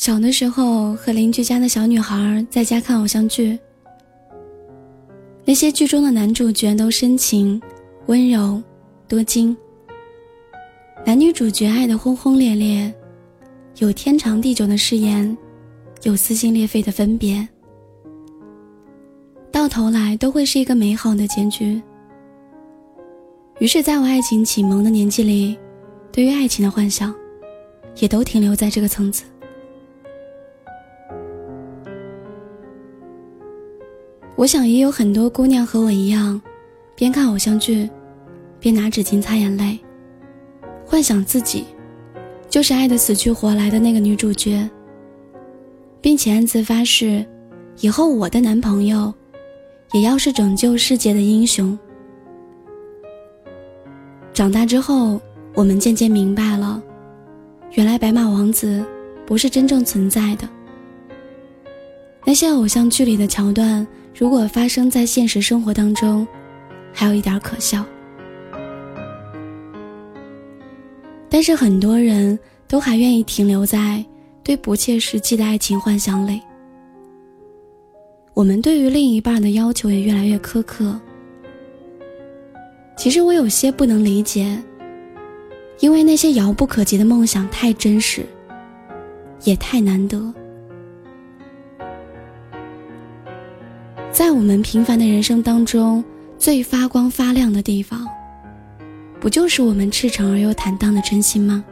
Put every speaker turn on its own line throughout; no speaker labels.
小的时候和邻居家的小女孩在家看偶像剧，那些剧中的男主角都深情、温柔、多金，男女主角爱得轰轰烈烈，有天长地久的誓言，有撕心裂肺的分别，到头来都会是一个美好的结局。于是，在我爱情启蒙的年纪里，对于爱情的幻想，也都停留在这个层次。我想也有很多姑娘和我一样，边看偶像剧，边拿纸巾擦眼泪，幻想自己就是爱的死去活来的那个女主角，并且暗自发誓，以后我的男朋友也要是拯救世界的英雄。长大之后，我们渐渐明白了，原来白马王子不是真正存在的。那些偶像剧里的桥段。如果发生在现实生活当中，还有一点可笑。但是很多人都还愿意停留在对不切实际的爱情幻想里。我们对于另一半的要求也越来越苛刻。其实我有些不能理解，因为那些遥不可及的梦想太真实，也太难得。在我们平凡的人生当中，最发光发亮的地方，不就是我们赤诚而又坦荡的真心吗？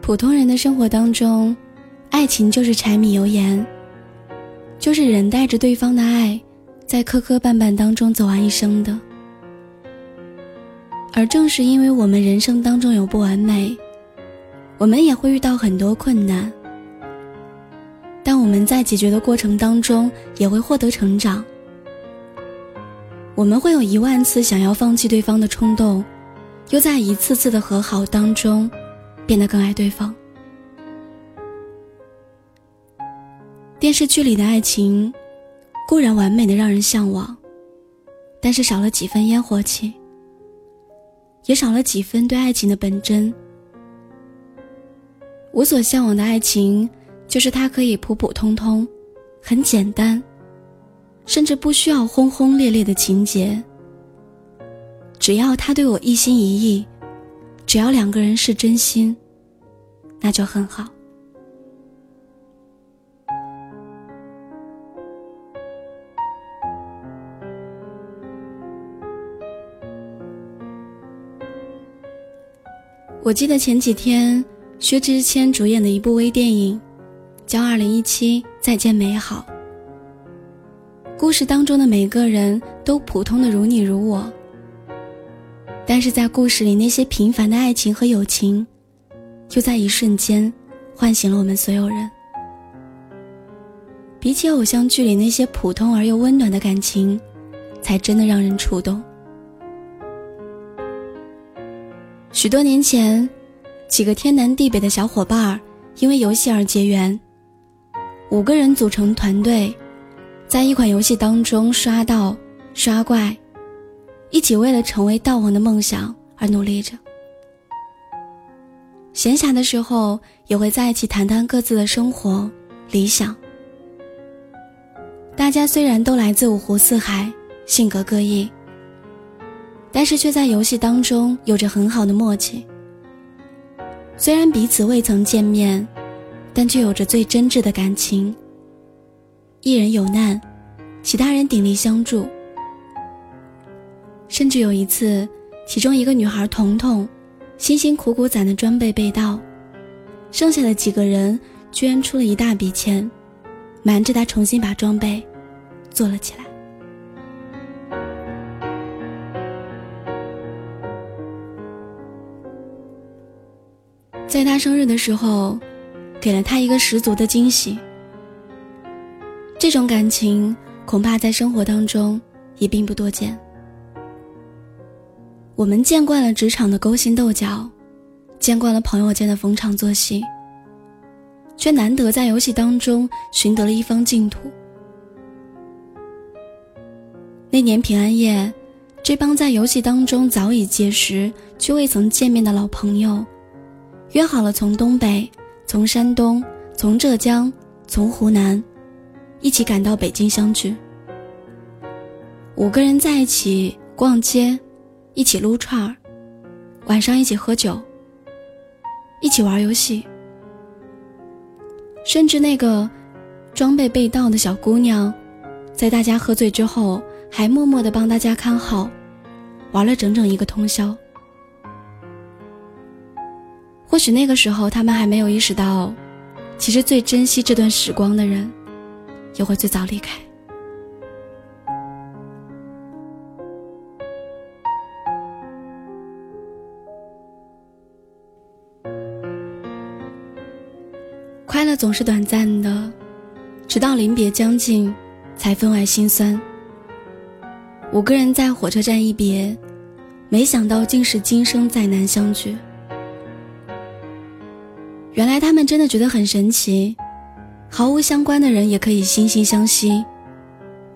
普通人的生活当中，爱情就是柴米油盐，就是人带着对方的爱，在磕磕绊绊当中走完一生的。而正是因为我们人生当中有不完美，我们也会遇到很多困难，但我们在解决的过程当中也会获得成长。我们会有一万次想要放弃对方的冲动，又在一次次的和好当中，变得更爱对方。电视剧里的爱情，固然完美的让人向往，但是少了几分烟火气。也少了几分对爱情的本真。我所向往的爱情，就是它可以普普通通，很简单，甚至不需要轰轰烈烈的情节。只要他对我一心一意，只要两个人是真心，那就很好。我记得前几天薛之谦主演的一部微电影，叫《二零一七再见美好》。故事当中的每个人都普通的如你如我，但是在故事里那些平凡的爱情和友情，就在一瞬间唤醒了我们所有人。比起偶像剧里那些普通而又温暖的感情，才真的让人触动。许多年前，几个天南地北的小伙伴因为游戏而结缘。五个人组成团队，在一款游戏当中刷到、刷怪，一起为了成为道王的梦想而努力着。闲暇的时候，也会在一起谈谈各自的生活理想。大家虽然都来自五湖四海，性格各异。但是却在游戏当中有着很好的默契。虽然彼此未曾见面，但却有着最真挚的感情。一人有难，其他人鼎力相助。甚至有一次，其中一个女孩彤彤，辛辛苦苦攒的装备被盗，剩下的几个人居然出了一大笔钱，瞒着她重新把装备做了起来。在他生日的时候，给了他一个十足的惊喜。这种感情恐怕在生活当中也并不多见。我们见惯了职场的勾心斗角，见惯了朋友间的逢场作戏，却难得在游戏当中寻得了一方净土。那年平安夜，这帮在游戏当中早已结识却未曾见面的老朋友，约好了从东北、从山东、从浙江、从湖南，一起赶到北京相聚。五个人在一起逛街，一起撸串儿，晚上一起喝酒，一起玩游戏，甚至那个装备被盗的小姑娘，在大家喝醉之后，还默默的帮大家看好，玩了整整一个通宵。或许那个时候，他们还没有意识到，其实最珍惜这段时光的人，也会最早离开。快乐总是短暂的，直到临别将近，才分外心酸。五个人在火车站一别，没想到竟是今生再难相聚。原来他们真的觉得很神奇，毫无相关的人也可以惺惺相惜，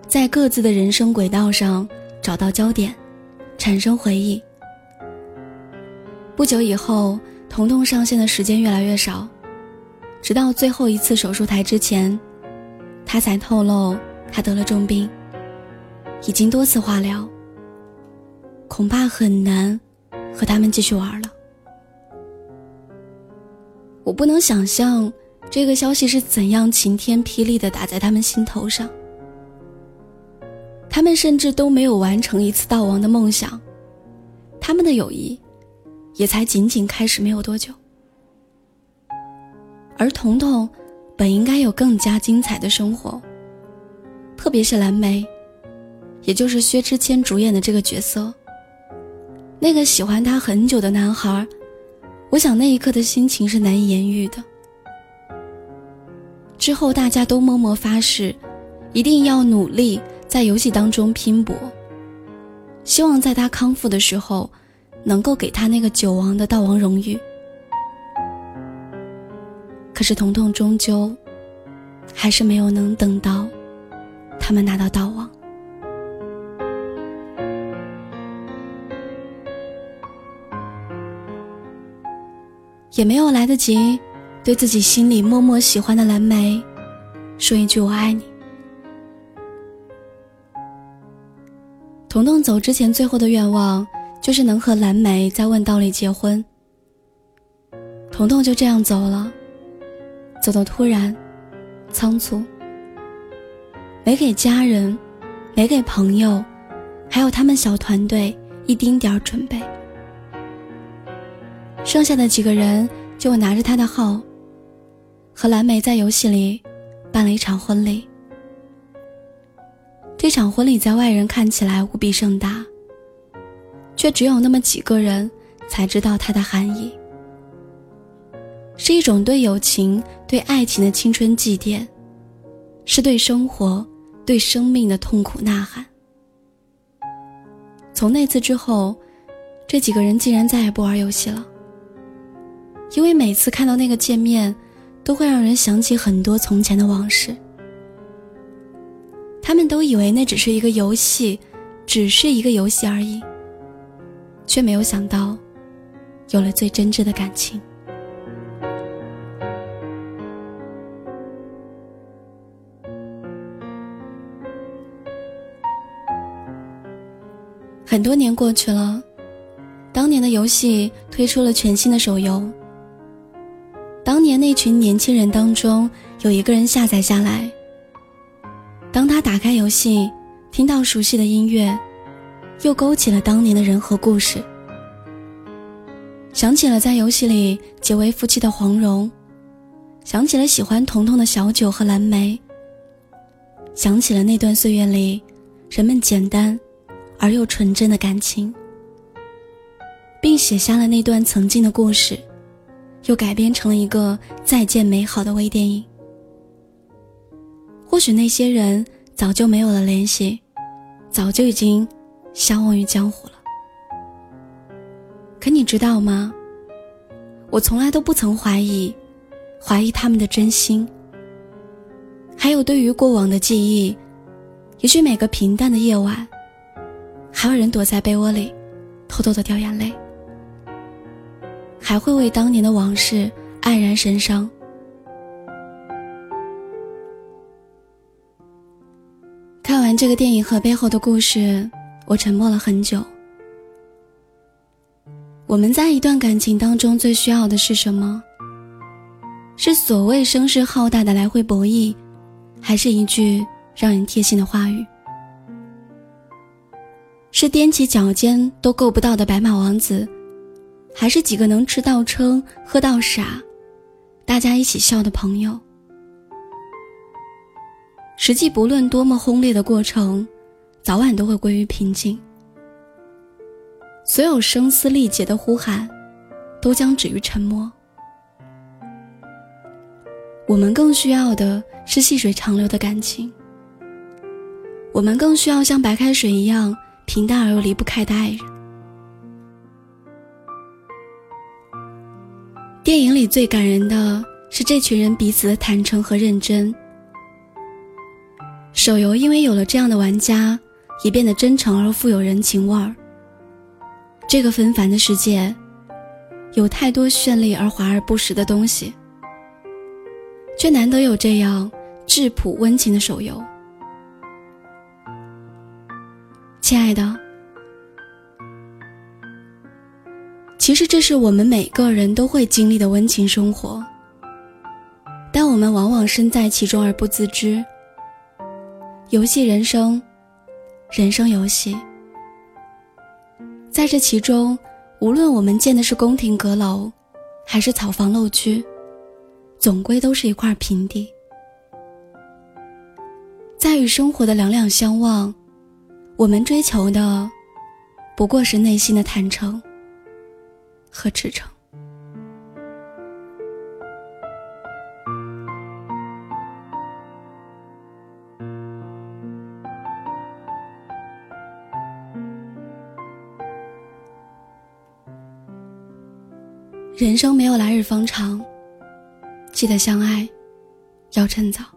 在各自的人生轨道上找到焦点，产生回忆。不久以后，彤彤上线的时间越来越少。直到最后一次手术台之前，他才透露他得了重病，已经多次化疗，恐怕很难和他们继续玩了。我不能想象这个消息是怎样晴天霹雳的打在他们心头上。他们甚至都没有完成一次悼亡的梦想，他们的友谊也才仅仅开始没有多久。而彤彤，本应该有更加精彩的生活。特别是蓝莓，也就是薛之谦主演的这个角色。那个喜欢他很久的男孩，我想那一刻的心情是难以言喻的。之后大家都默默发誓，一定要努力在游戏当中拼搏，希望在他康复的时候，能够给他那个九王的悼亡荣誉。可是彤彤终究还是没有能等到他们拿到道王，也没有来得及对自己心里默默喜欢的蓝莓说一句我爱你。彤彤走之前最后的愿望就是能和蓝莓在问道里结婚。彤彤就这样走了。走得突然，仓促，没给家人，没给朋友，还有他们小团队一丁点儿准备。剩下的几个人就拿着他的号，和蓝莓在游戏里办了一场婚礼。这场婚礼在外人看起来无比盛大，却只有那么几个人才知道它的含义。是一种对友情、对爱情的青春祭奠，是对生活、对生命的痛苦呐喊。从那次之后，这几个人竟然再也不玩游戏了，因为每次看到那个界面，都会让人想起很多从前的往事。他们都以为那只是一个游戏，只是一个游戏而已，却没有想到，有了最真挚的感情。很多年过去了，当年的游戏推出了全新的手游。当年那群年轻人当中，有一个人下载下来。当他打开游戏，听到熟悉的音乐，又勾起了当年的人和故事。想起了在游戏里结为夫妻的黄蓉，想起了喜欢彤彤的小九和蓝莓，想起了那段岁月里，人们简单。而又纯真的感情，并写下了那段曾经的故事，又改编成了一个再见美好的微电影。或许那些人早就没有了联系，早就已经相忘于江湖了。可你知道吗？我从来都不曾怀疑，怀疑他们的真心。还有对于过往的记忆，也许每个平淡的夜晚。还有人躲在被窝里，偷偷的掉眼泪，还会为当年的往事黯然神伤。看完这个电影和背后的故事，我沉默了很久。我们在一段感情当中最需要的是什么？是所谓声势浩大的来回博弈，还是一句让人贴心的话语？是踮起脚尖都够不到的白马王子，还是几个能吃到撑、喝到傻，大家一起笑的朋友？实际不论多么轰烈的过程，早晚都会归于平静。所有声嘶力竭的呼喊，都将止于沉默。我们更需要的是细水长流的感情。我们更需要像白开水一样平淡而又离不开的爱人。电影里最感人的是这群人彼此的坦诚和认真。手游因为有了这样的玩家，也变得真诚而富有人情味儿。这个纷繁的世界，有太多绚丽而华而不实的东西。却难得有这样质朴温情的手游，亲爱的。其实这是我们每个人都会经历的温情生活，但我们往往身在其中而不自知。游戏人生，人生游戏，在这其中，无论我们建的是宫廷阁楼，还是草房陋居。总归都是一块平地，在与生活的两两相望，我们追求的不过是内心的坦诚和赤诚。人生没有来日方长。记得相爱，要趁早。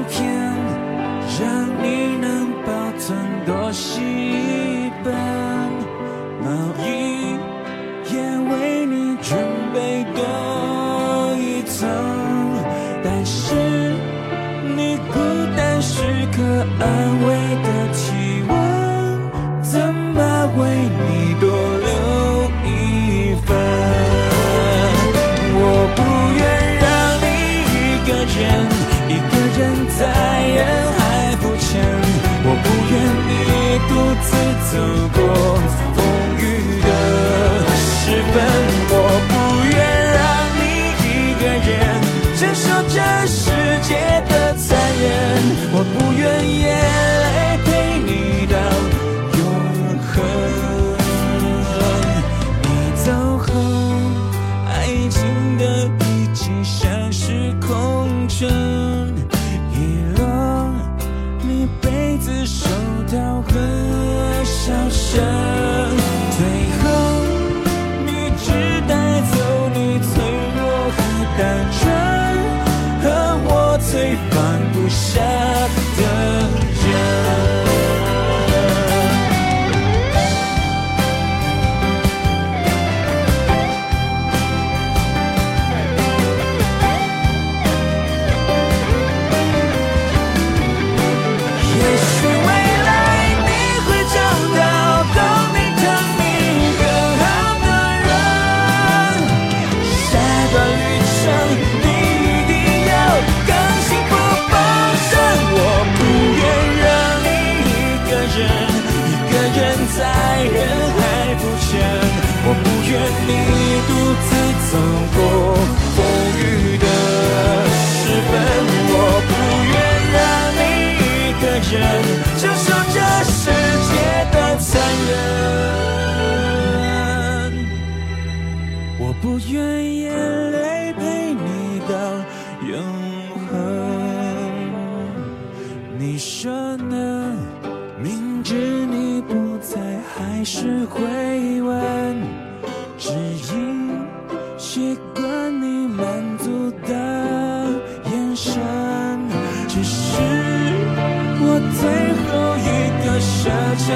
就的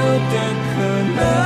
可能，